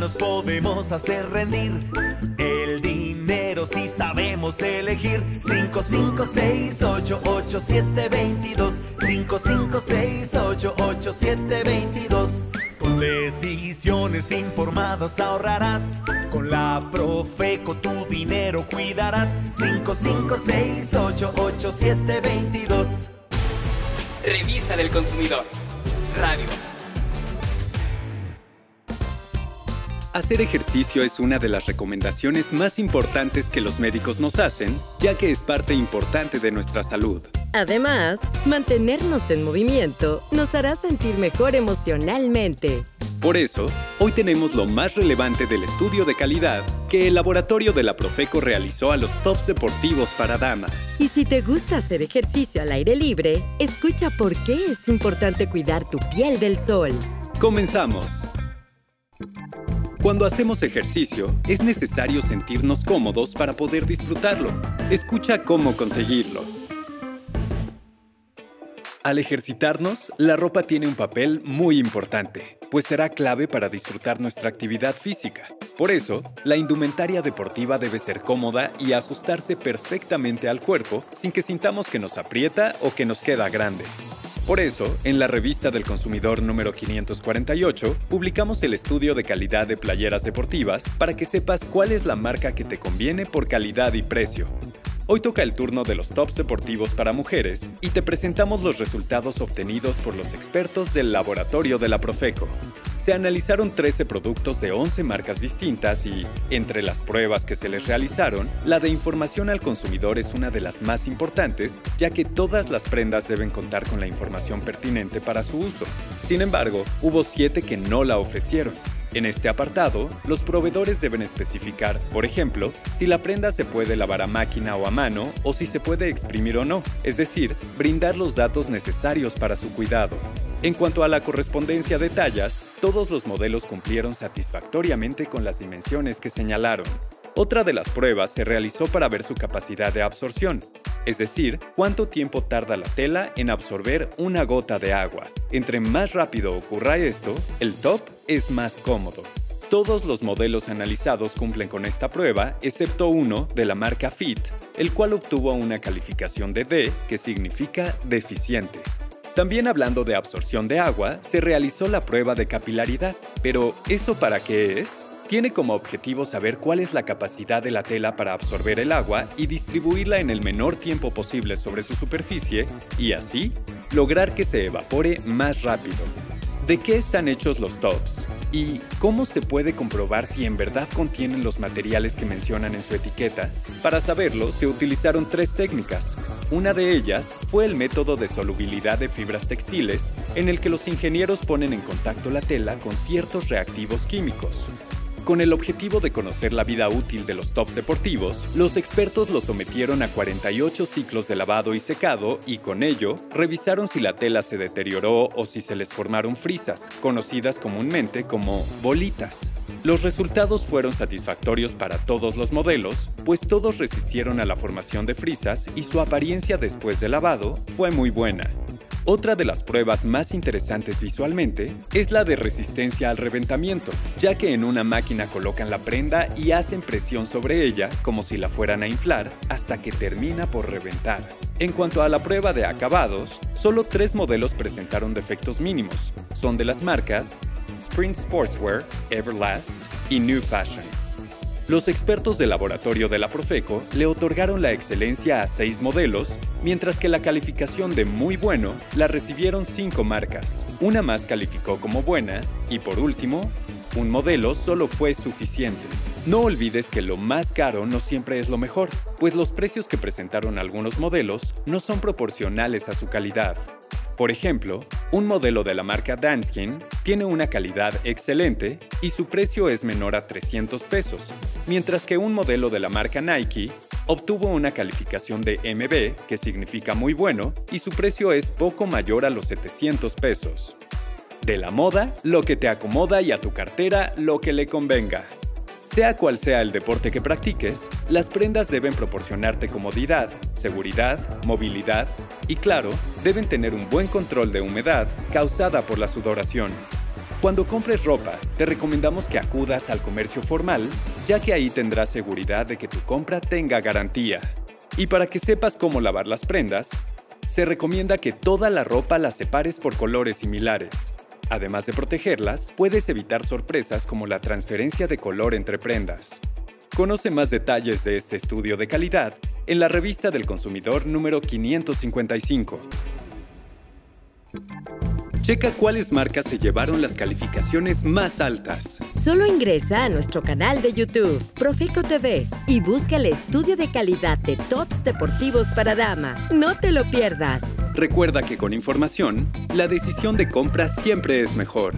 Mexicanos podemos hacer rendir el dinero si sabemos elegir 55688722 55688722 con decisiones informadas ahorrarás. Con la Profeco tu dinero cuidarás. 55688722. Revista del Consumidor. Radio. Hacer ejercicio es una de las recomendaciones más importantes que los médicos nos hacen, ya que es parte importante de nuestra salud. Además, mantenernos en movimiento nos hará sentir mejor emocionalmente. Por eso, hoy tenemos lo más relevante del estudio de calidad que el laboratorio de la Profeco realizó a los tops deportivos para dama. Y si te gusta hacer ejercicio al aire libre, escucha por qué es importante cuidar tu piel del sol. Comenzamos. Cuando hacemos ejercicio, es necesario sentirnos cómodos para poder disfrutarlo. Escucha cómo conseguirlo. Al ejercitarnos, la ropa tiene un papel muy importante, pues será clave para disfrutar nuestra actividad física. Por eso, la indumentaria deportiva debe ser cómoda y ajustarse perfectamente al cuerpo sin que sintamos que nos aprieta o que nos queda grande. Por eso, en la revista del consumidor número 548, publicamos el estudio de calidad de playeras deportivas para que sepas cuál es la marca que te conviene por calidad y precio. Hoy toca el turno de los tops deportivos para mujeres y te presentamos los resultados obtenidos por los expertos del laboratorio de la Profeco se analizaron 13 productos de 11 marcas distintas y, entre las pruebas que se les realizaron, la de información al consumidor es una de las más importantes, ya que todas las prendas deben contar con la información pertinente para su uso. Sin embargo, hubo 7 que no la ofrecieron. En este apartado, los proveedores deben especificar, por ejemplo, si la prenda se puede lavar a máquina o a mano o si se puede exprimir o no, es decir, brindar los datos necesarios para su cuidado. En cuanto a la correspondencia de tallas, todos los modelos cumplieron satisfactoriamente con las dimensiones que señalaron. Otra de las pruebas se realizó para ver su capacidad de absorción, es decir, cuánto tiempo tarda la tela en absorber una gota de agua. Entre más rápido ocurra esto, el top es más cómodo. Todos los modelos analizados cumplen con esta prueba, excepto uno de la marca Fit, el cual obtuvo una calificación de D, que significa deficiente. También hablando de absorción de agua, se realizó la prueba de capilaridad. Pero, ¿eso para qué es? Tiene como objetivo saber cuál es la capacidad de la tela para absorber el agua y distribuirla en el menor tiempo posible sobre su superficie y así lograr que se evapore más rápido. ¿De qué están hechos los tops? ¿Y cómo se puede comprobar si en verdad contienen los materiales que mencionan en su etiqueta? Para saberlo, se utilizaron tres técnicas. Una de ellas fue el método de solubilidad de fibras textiles, en el que los ingenieros ponen en contacto la tela con ciertos reactivos químicos. Con el objetivo de conocer la vida útil de los tops deportivos, los expertos los sometieron a 48 ciclos de lavado y secado y con ello revisaron si la tela se deterioró o si se les formaron frisas, conocidas comúnmente como bolitas. Los resultados fueron satisfactorios para todos los modelos, pues todos resistieron a la formación de frisas y su apariencia después de lavado fue muy buena. Otra de las pruebas más interesantes visualmente es la de resistencia al reventamiento, ya que en una máquina colocan la prenda y hacen presión sobre ella como si la fueran a inflar hasta que termina por reventar. En cuanto a la prueba de acabados, solo tres modelos presentaron defectos mínimos. Son de las marcas Sprint Sportswear, Everlast y New Fashion. Los expertos del laboratorio de la Profeco le otorgaron la excelencia a seis modelos, mientras que la calificación de muy bueno la recibieron cinco marcas. Una más calificó como buena y por último, un modelo solo fue suficiente. No olvides que lo más caro no siempre es lo mejor, pues los precios que presentaron algunos modelos no son proporcionales a su calidad. Por ejemplo, Un modelo de la marca Danskin tiene una calidad excelente y su precio es menor a 300 pesos, mientras que un modelo de la marca Nike obtuvo una calificación de MB, que significa muy bueno, y su precio es poco mayor a los 700 pesos. De la moda, lo que te acomoda y a tu cartera, lo que le convenga. Sea cual sea el deporte que practiques, las prendas deben proporcionarte comodidad, seguridad, movilidad y claro, deben tener un buen control de humedad causada por la sudoración. Cuando compres ropa, te recomendamos que acudas al comercio formal, ya que ahí tendrás seguridad de que tu compra tenga garantía. Y para que sepas cómo lavar las prendas, se recomienda que toda la ropa la separes por colores similares. Además de protegerlas, puedes evitar sorpresas como la transferencia de color entre prendas. Conoce más detalles de este estudio de calidad en la revista del consumidor número 555. Checa cuáles marcas se llevaron las calificaciones más altas. Solo ingresa a nuestro canal de YouTube, Profeco TV, y busca el estudio de calidad de tops deportivos para dama. No te lo pierdas. Recuerda que con información, la decisión de compra siempre es mejor.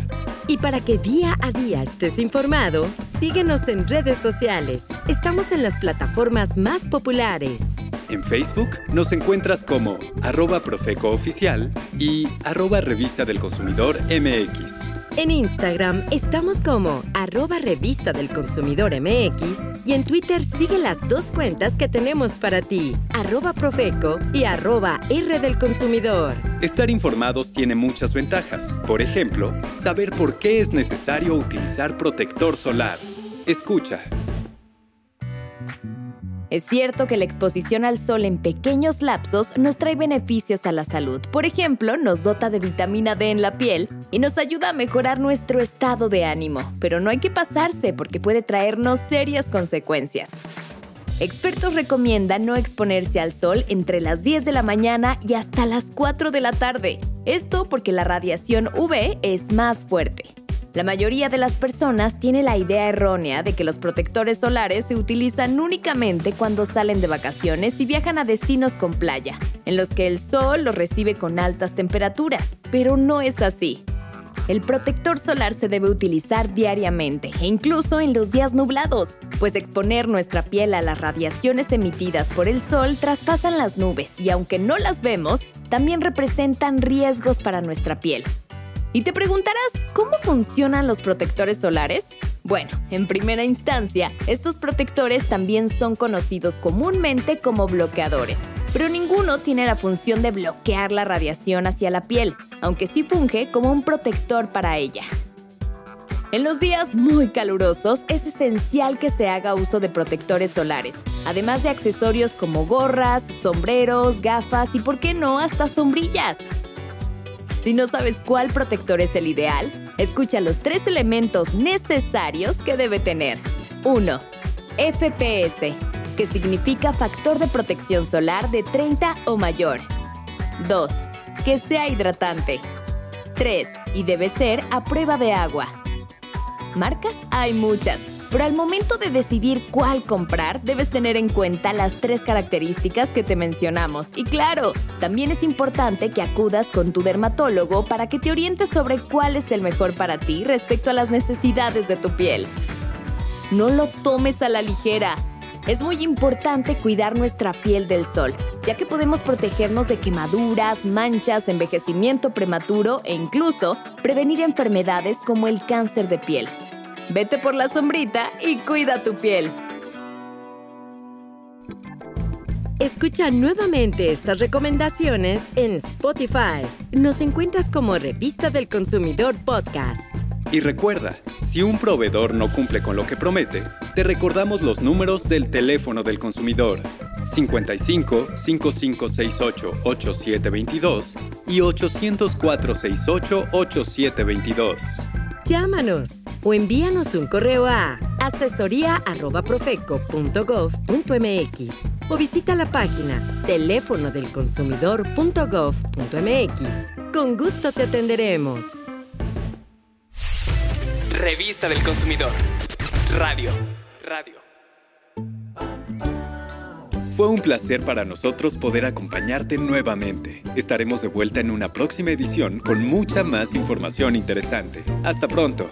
Y para que día a día estés informado, síguenos en redes sociales. Estamos en las plataformas más populares. En Facebook nos encuentras como arroba Profeco Oficial y arroba Revista del Consumidor MX. En Instagram estamos como arroba Revista del Consumidor MX y en Twitter sigue las dos cuentas que tenemos para ti, arroba Profeco y arroba R del Consumidor. Estar informados tiene muchas ventajas. Por ejemplo, saber por qué es necesario utilizar protector solar. Escucha. Es cierto que la exposición al sol en pequeños lapsos nos trae beneficios a la salud. Por ejemplo, nos dota de vitamina D en la piel y nos ayuda a mejorar nuestro estado de ánimo. Pero no hay que pasarse porque puede traernos serias consecuencias. Expertos recomiendan no exponerse al sol entre las 10 de la mañana y hasta las 4 de la tarde. Esto porque la radiación UV es más fuerte. La mayoría de las personas tiene la idea errónea de que los protectores solares se utilizan únicamente cuando salen de vacaciones y viajan a destinos con playa, en los que el sol los recibe con altas temperaturas, pero no es así. El protector solar se debe utilizar diariamente e incluso en los días nublados, pues exponer nuestra piel a las radiaciones emitidas por el sol traspasan las nubes y aunque no las vemos, también representan riesgos para nuestra piel. Y te preguntarás, ¿cómo funcionan los protectores solares? Bueno, en primera instancia, estos protectores también son conocidos comúnmente como bloqueadores, pero ninguno tiene la función de bloquear la radiación hacia la piel, aunque sí funge como un protector para ella. En los días muy calurosos es esencial que se haga uso de protectores solares, además de accesorios como gorras, sombreros, gafas y, por qué no, hasta sombrillas. Si no sabes cuál protector es el ideal, escucha los tres elementos necesarios que debe tener. 1. FPS, que significa factor de protección solar de 30 o mayor. 2. Que sea hidratante. 3. Y debe ser a prueba de agua. Marcas hay muchas, pero al momento de decidir cuál comprar, debes tener en cuenta las tres características que te mencionamos. Y claro, también es importante que acudas con tu dermatólogo para que te orientes sobre cuál es el mejor para ti respecto a las necesidades de tu piel. No lo tomes a la ligera. Es muy importante cuidar nuestra piel del sol, ya que podemos protegernos de quemaduras, manchas, envejecimiento prematuro e incluso prevenir enfermedades como el cáncer de piel. Vete por la sombrita y cuida tu piel. Escucha nuevamente estas recomendaciones en Spotify. Nos encuentras como Revista del Consumidor Podcast. Y recuerda, si un proveedor no cumple con lo que promete, te recordamos los números del teléfono del consumidor 55 5568 8722 y 804 68 8722. Llámanos o envíanos un correo a asesoría@profeco.gov.mx o visita la página teléfono del consumidor.gov.mx. Con gusto te atenderemos. Revista del Consumidor. Radio. Radio. Fue un placer para nosotros poder acompañarte nuevamente. Estaremos de vuelta en una próxima edición con mucha más información interesante. Hasta pronto.